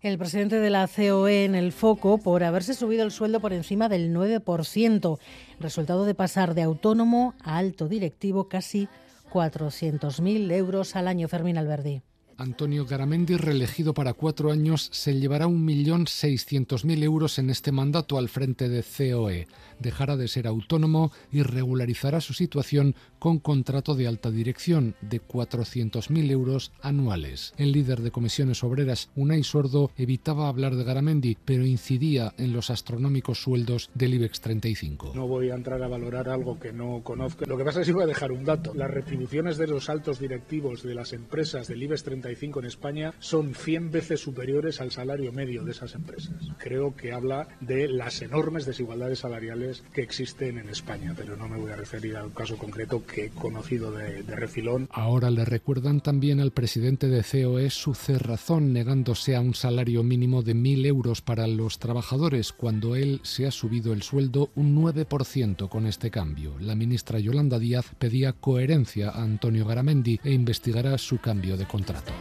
el presidente de la COE en el foco por haberse subido el sueldo por encima del 9%, resultado de pasar de autónomo a alto directivo casi 400.000 euros al año. Fermín Alberdi. Antonio Garamendi, reelegido para cuatro años, se llevará 1.600.000 euros en este mandato al frente de COE. Dejará de ser autónomo y regularizará su situación con contrato de alta dirección de 400.000 euros anuales. El líder de comisiones obreras, Unai Sordo, evitaba hablar de Garamendi, pero incidía en los astronómicos sueldos del IBEX 35. No voy a entrar a valorar algo que no conozco. Lo que pasa es que voy a dejar un dato. Las retribuciones de los altos directivos de las empresas del IBEX 35 en España son 100 veces superiores al salario medio de esas empresas. Creo que habla de las enormes desigualdades salariales que existen en España, pero no me voy a referir al caso concreto que he conocido de, de refilón. Ahora le recuerdan también al presidente de COE su cerrazón negándose a un salario mínimo de 1.000 euros para los trabajadores cuando él se ha subido el sueldo un 9% con este cambio. La ministra Yolanda Díaz pedía coherencia a Antonio Garamendi e investigará su cambio de contrato.